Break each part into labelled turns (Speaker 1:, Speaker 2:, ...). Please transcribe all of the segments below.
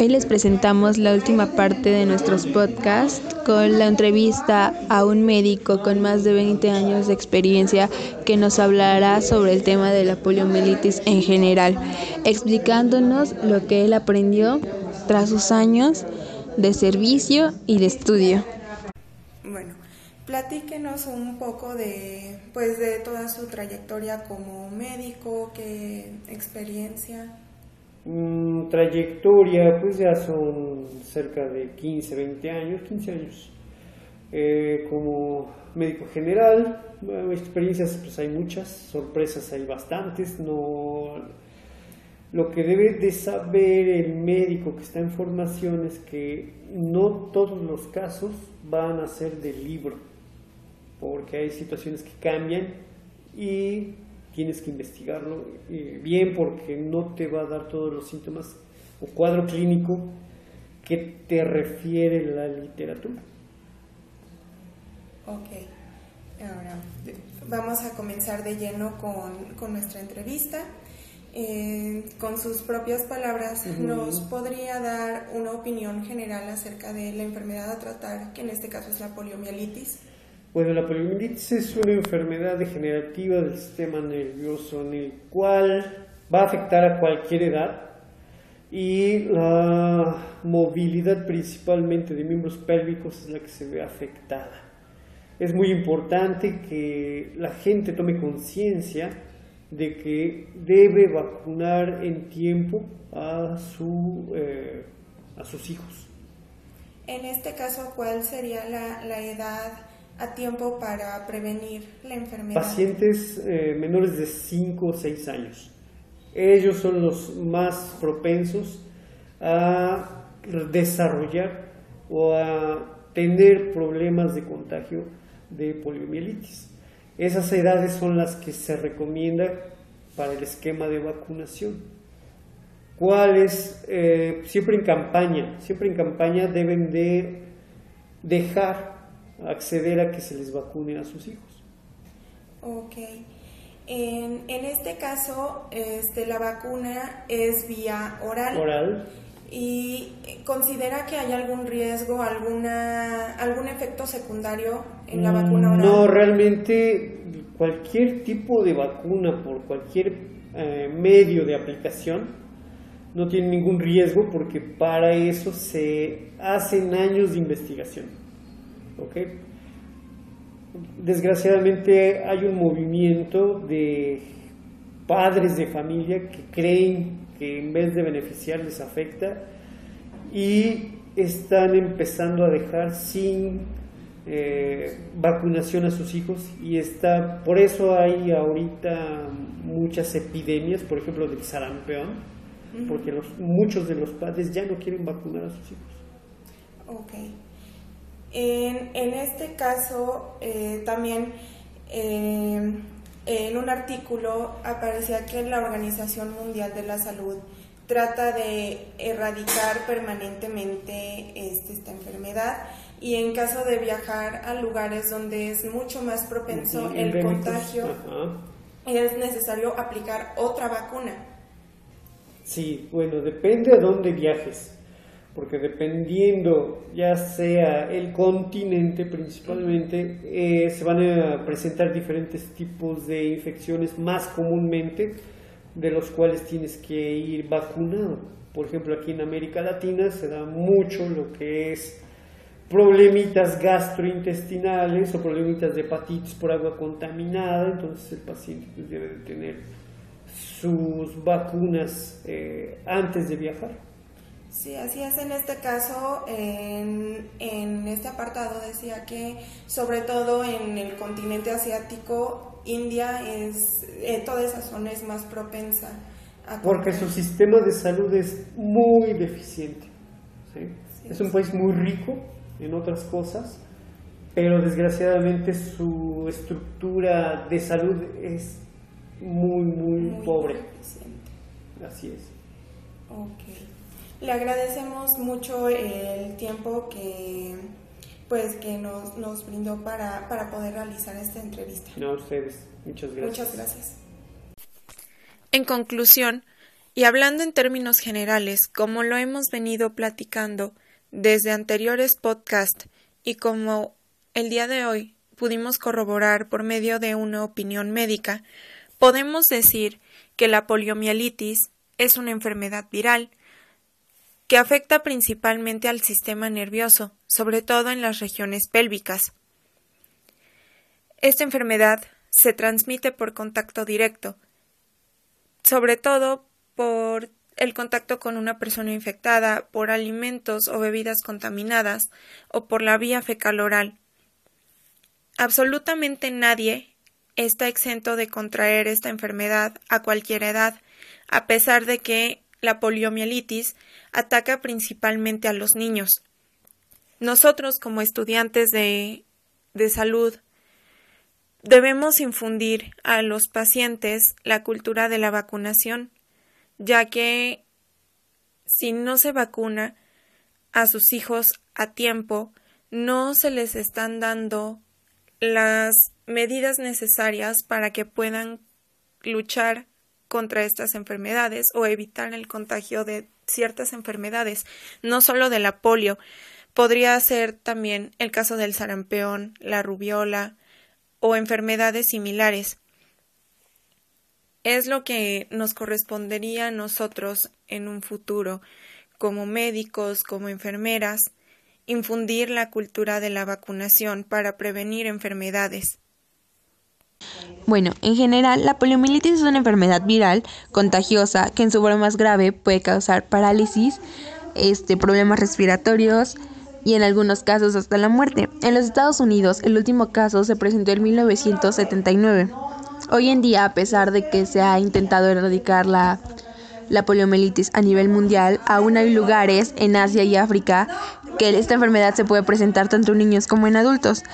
Speaker 1: Hoy les presentamos la última parte de nuestros podcasts con la entrevista a un médico con más de 20 años de experiencia que nos hablará sobre el tema de la poliomielitis en general, explicándonos lo que él aprendió tras sus años de servicio y de estudio.
Speaker 2: Bueno, platíquenos un poco de pues de toda su trayectoria como médico, qué experiencia.
Speaker 3: Mm, trayectoria, pues ya son cerca de 15, 20 años, 15 años. Eh, como médico general, experiencias pues hay muchas, sorpresas hay bastantes, no... Lo que debe de saber el médico que está en formación es que no todos los casos van a ser de libro, porque hay situaciones que cambian y tienes que investigarlo eh, bien porque no te va a dar todos los síntomas o cuadro clínico que te refiere la literatura.
Speaker 2: Ok, ahora vamos a comenzar de lleno con, nuestra entrevista. Eh, con sus propias palabras, ¿nos podría dar una opinión general acerca de la enfermedad a tratar, que en este caso es la poliomielitis?
Speaker 3: Bueno, la poliomielitis es una enfermedad degenerativa del sistema nervioso en el cual va a afectar a cualquier edad y la movilidad principalmente de miembros pélvicos es la que se ve afectada. Es muy importante que la gente tome conciencia de que debe vacunar en tiempo a, su, eh, a sus hijos.
Speaker 2: En este caso, ¿cuál sería la, la edad a tiempo para prevenir la enfermedad?
Speaker 3: Pacientes eh, menores de 5 o 6 años. Ellos son los más propensos a desarrollar o a tener problemas de contagio de poliomielitis. Esas edades son las que se recomienda para el esquema de vacunación. ¿Cuáles? Eh, siempre en campaña, siempre en campaña deben de dejar acceder a que se les vacune a sus hijos.
Speaker 2: Ok. En, en este caso, este, la vacuna es vía oral.
Speaker 3: Oral.
Speaker 2: ¿Y considera que hay algún riesgo, alguna, algún efecto secundario en la vacuna oral?
Speaker 3: No, realmente cualquier tipo de vacuna por cualquier eh, medio de aplicación no tiene ningún riesgo porque para eso se hacen años de investigación. Desgraciadamente hay un movimiento de padres de familia que creen que en vez de beneficiar les afecta y están empezando a dejar sin eh, vacunación a sus hijos y está por eso hay ahorita muchas epidemias, por ejemplo del sarampión, porque los, muchos de los padres ya no quieren vacunar a sus hijos.
Speaker 2: Okay. En, en este caso, eh, también eh, en un artículo aparecía que la Organización Mundial de la Salud trata de erradicar permanentemente este, esta enfermedad y en caso de viajar a lugares donde es mucho más propenso el contagio, es necesario aplicar otra vacuna.
Speaker 3: Sí, bueno, depende a dónde viajes porque dependiendo ya sea el continente principalmente, eh, se van a presentar diferentes tipos de infecciones más comúnmente, de los cuales tienes que ir vacunado. Por ejemplo, aquí en América Latina se da mucho lo que es problemitas gastrointestinales o problemitas de hepatitis por agua contaminada, entonces el paciente pues, debe tener sus vacunas eh, antes de viajar.
Speaker 2: Sí, así es. En este caso, en, en, este apartado decía que sobre todo en el continente asiático, India es, eh, toda esa zona es más propensa.
Speaker 3: A Porque su sistema de salud es muy deficiente. es un país muy rico en otras cosas, pero desgraciadamente su estructura de salud es muy, muy, pobre. Así es.
Speaker 2: Okay. Le agradecemos mucho el tiempo que pues que nos, nos brindó para, para poder realizar esta entrevista.
Speaker 3: No, ustedes. Muchas gracias.
Speaker 2: Muchas gracias.
Speaker 1: En conclusión,
Speaker 2: Y hablando en términos generales, como lo hemos venido platicando desde anteriores podcasts y como el día de hoy pudimos corroborar por medio de una opinión médica, podemos decir que la poliomielitis es una enfermedad viral que afecta principalmente al sistema nervioso, sobre todo en las regiones pélvicas. Esta enfermedad se transmite por contacto directo, sobre todo por el contacto con una persona infectada, por alimentos o bebidas contaminadas o por la vía fecal oral. Absolutamente nadie está exento de contraer esta enfermedad a cualquier edad, a pesar de que la poliomielitis ataca principalmente a los niños. Nosotros, como estudiantes de, de salud, debemos infundir a los pacientes la cultura de la vacunación ya que si no se vacuna a sus hijos a tiempo, no se les están dando las medidas necesarias para que puedan luchar contra estas enfermedades o evitar el contagio de ciertas enfermedades, no solo de la polio, podría ser también el caso del sarampión, la rubiola o enfermedades similares es lo que nos correspondería a nosotros en un futuro, como médicos, como enfermeras, infundir la cultura de la vacunación para prevenir enfermedades.
Speaker 1: Bueno, en general, la poliomielitis es una enfermedad viral contagiosa que en su forma más grave puede causar parálisis, este, problemas respiratorios y en algunos casos hasta la muerte. En los Estados Unidos, el último caso se presentó en 1979. Hoy en día, a pesar de que se ha intentado erradicar la, la poliomielitis a nivel mundial, aún hay lugares en Asia y África que esta enfermedad se puede presentar tanto en niños como en adultos.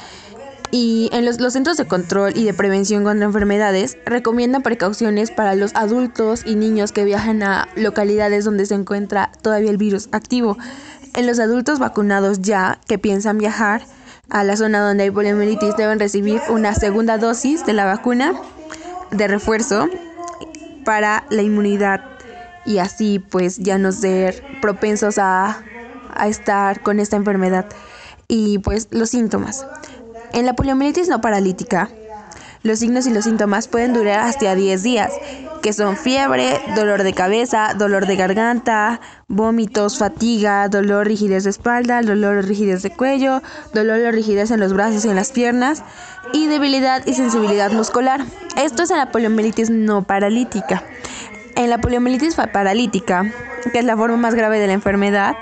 Speaker 1: Y en los, los, centros de control y de prevención contra enfermedades recomiendan precauciones para los adultos y niños que viajan a localidades donde se encuentra todavía el virus activo. En los adultos vacunados ya que piensan viajar a la zona donde hay poliomielitis deben recibir una segunda dosis de la vacuna de refuerzo para la inmunidad y así pues ya no ser propensos a, a estar con esta enfermedad. Y pues los síntomas. En la poliomielitis no paralítica, los signos y los síntomas pueden durar hasta 10 días, que son fiebre, dolor de cabeza, dolor de garganta, vómitos, fatiga, dolor, rigidez de espalda, dolor rigidez de cuello, dolor o rigidez en los brazos y en las piernas, y debilidad y sensibilidad muscular. Esto es en la poliomielitis no paralítica. En la poliomielitis paralítica, que es la forma más grave de la enfermedad,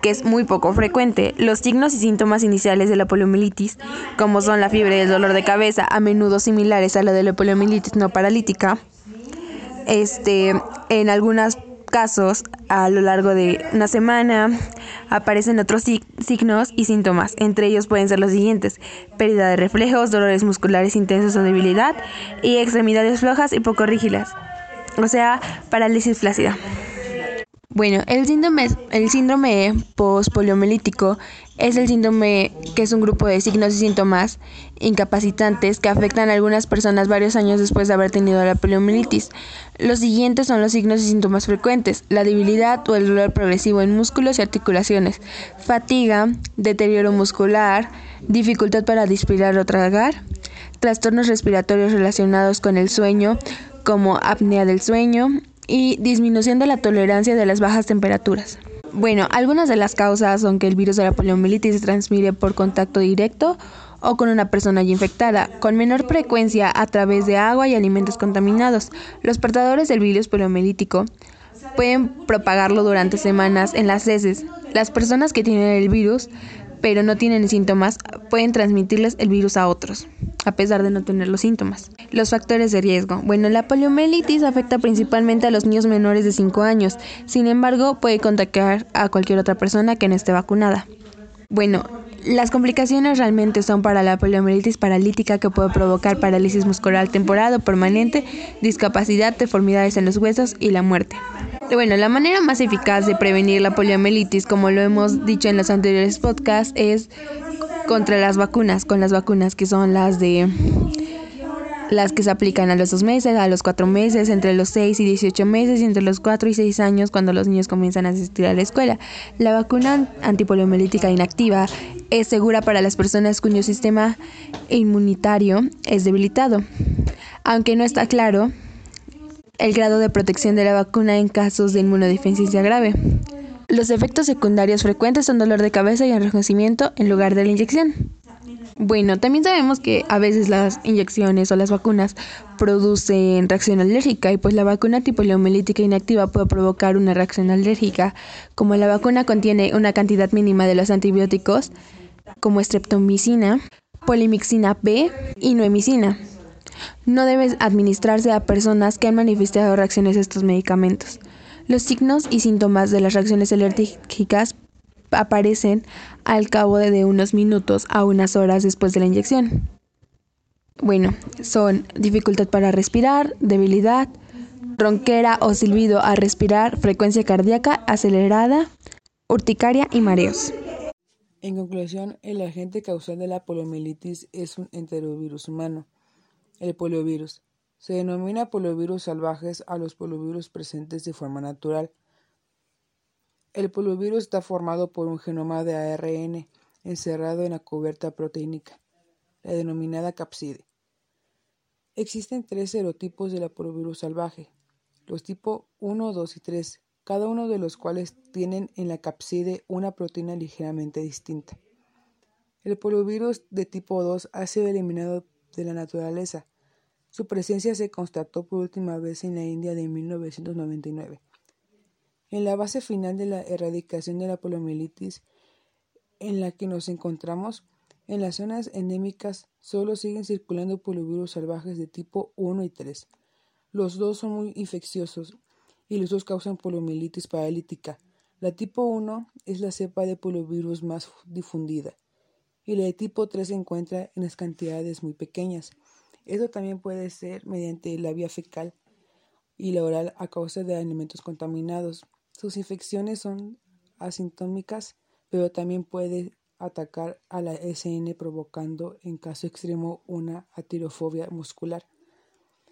Speaker 1: que es muy poco frecuente. Los signos y síntomas iniciales de la poliomielitis, como son la fiebre y el dolor de cabeza, a menudo similares a la de la poliomielitis no paralítica, este, en algunos casos, a lo largo de una semana, aparecen otros signos y síntomas. Entre ellos pueden ser los siguientes: pérdida de reflejos, dolores musculares intensos o debilidad, y extremidades flojas y poco rígidas. O sea, parálisis flácida. Bueno, el síndrome, el síndrome pospoliomelítico es el síndrome que es un grupo de signos y síntomas incapacitantes que afectan a algunas personas varios años después de haber tenido la poliomielitis. Los siguientes son los signos y síntomas frecuentes: la debilidad o el dolor progresivo en músculos y articulaciones, fatiga, deterioro muscular, dificultad para respirar o tragar, trastornos respiratorios relacionados con el sueño, como apnea del sueño, y disminución de la tolerancia de las bajas temperaturas. Bueno, algunas de las causas son que el virus de la poliomielitis se transmite por contacto directo o con una persona ya infectada, con menor frecuencia a través de agua y alimentos contaminados. Los portadores del virus poliomielítico pueden propagarlo durante semanas en las heces. Las personas que tienen el virus pero no tienen síntomas, pueden transmitirles el virus a otros, a pesar de no tener los síntomas. Los factores de riesgo. Bueno, la poliomielitis afecta principalmente a los niños menores de 5 años, sin embargo, puede contagiar a cualquier otra persona que no esté vacunada. Bueno, las complicaciones realmente son para la poliomielitis paralítica que puede provocar parálisis muscular temporal o permanente, discapacidad, deformidades en los huesos y la muerte. Bueno, la manera más eficaz de prevenir la poliomielitis, como lo hemos dicho en los anteriores podcasts, es contra las vacunas, con las vacunas que son las de las que se aplican a los dos meses, a los cuatro meses, entre los 6 y 18 meses y entre los 4 y 6 años cuando los niños comienzan a asistir a la escuela. La vacuna antipoliomielítica inactiva es segura para las personas cuyo sistema inmunitario es debilitado, aunque no está claro el grado de protección de la vacuna en casos de inmunodeficiencia grave. Los efectos secundarios frecuentes son dolor de cabeza y enrojecimiento en lugar de la inyección. Bueno, también sabemos que a veces las inyecciones o las vacunas producen reacción alérgica y pues la vacuna tipo leomilítica inactiva puede provocar una reacción alérgica. Como la vacuna contiene una cantidad mínima de los antibióticos como streptomicina, polimixina B y noemicina, no debe administrarse a personas que han manifestado reacciones a estos medicamentos. Los signos y síntomas de las reacciones alérgicas aparecen al cabo de unos minutos a unas horas después de la inyección. Bueno, son dificultad para respirar, debilidad, ronquera o silbido a respirar, frecuencia cardíaca acelerada, urticaria y mareos.
Speaker 4: En conclusión, el agente causal de la poliomielitis es un enterovirus humano, el poliovirus. Se denomina poliovirus salvajes a los poliovirus presentes de forma natural el poliovirus está formado por un genoma de ARN encerrado en la cubierta proteínica, la denominada capside. Existen tres serotipos de la poliovirus salvaje, los tipos 1, 2 y 3, cada uno de los cuales tienen en la capside una proteína ligeramente distinta. El poliovirus de tipo 2 ha sido eliminado de la naturaleza. Su presencia se constató por última vez en la India de 1999. En la base final de la erradicación de la poliomielitis en la que nos encontramos, en las zonas endémicas solo siguen circulando poliovirus salvajes de tipo 1 y 3. Los dos son muy infecciosos y los dos causan poliomielitis paralítica. La tipo 1 es la cepa de poliovirus más difundida y la de tipo 3 se encuentra en las cantidades muy pequeñas. Esto también puede ser mediante la vía fecal y la oral a causa de alimentos contaminados. Sus infecciones son asintómicas, pero también puede atacar a la SN provocando en caso extremo una atirofobia muscular.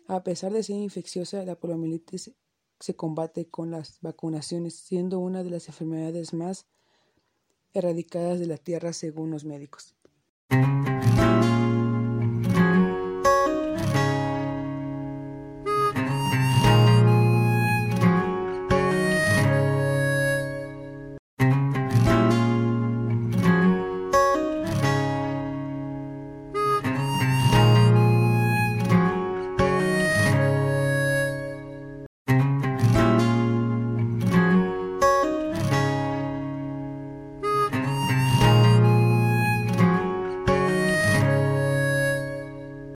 Speaker 4: A pesar de ser infecciosa, la poliomielitis se combate con las vacunaciones, siendo una de las enfermedades más erradicadas de la Tierra según los médicos.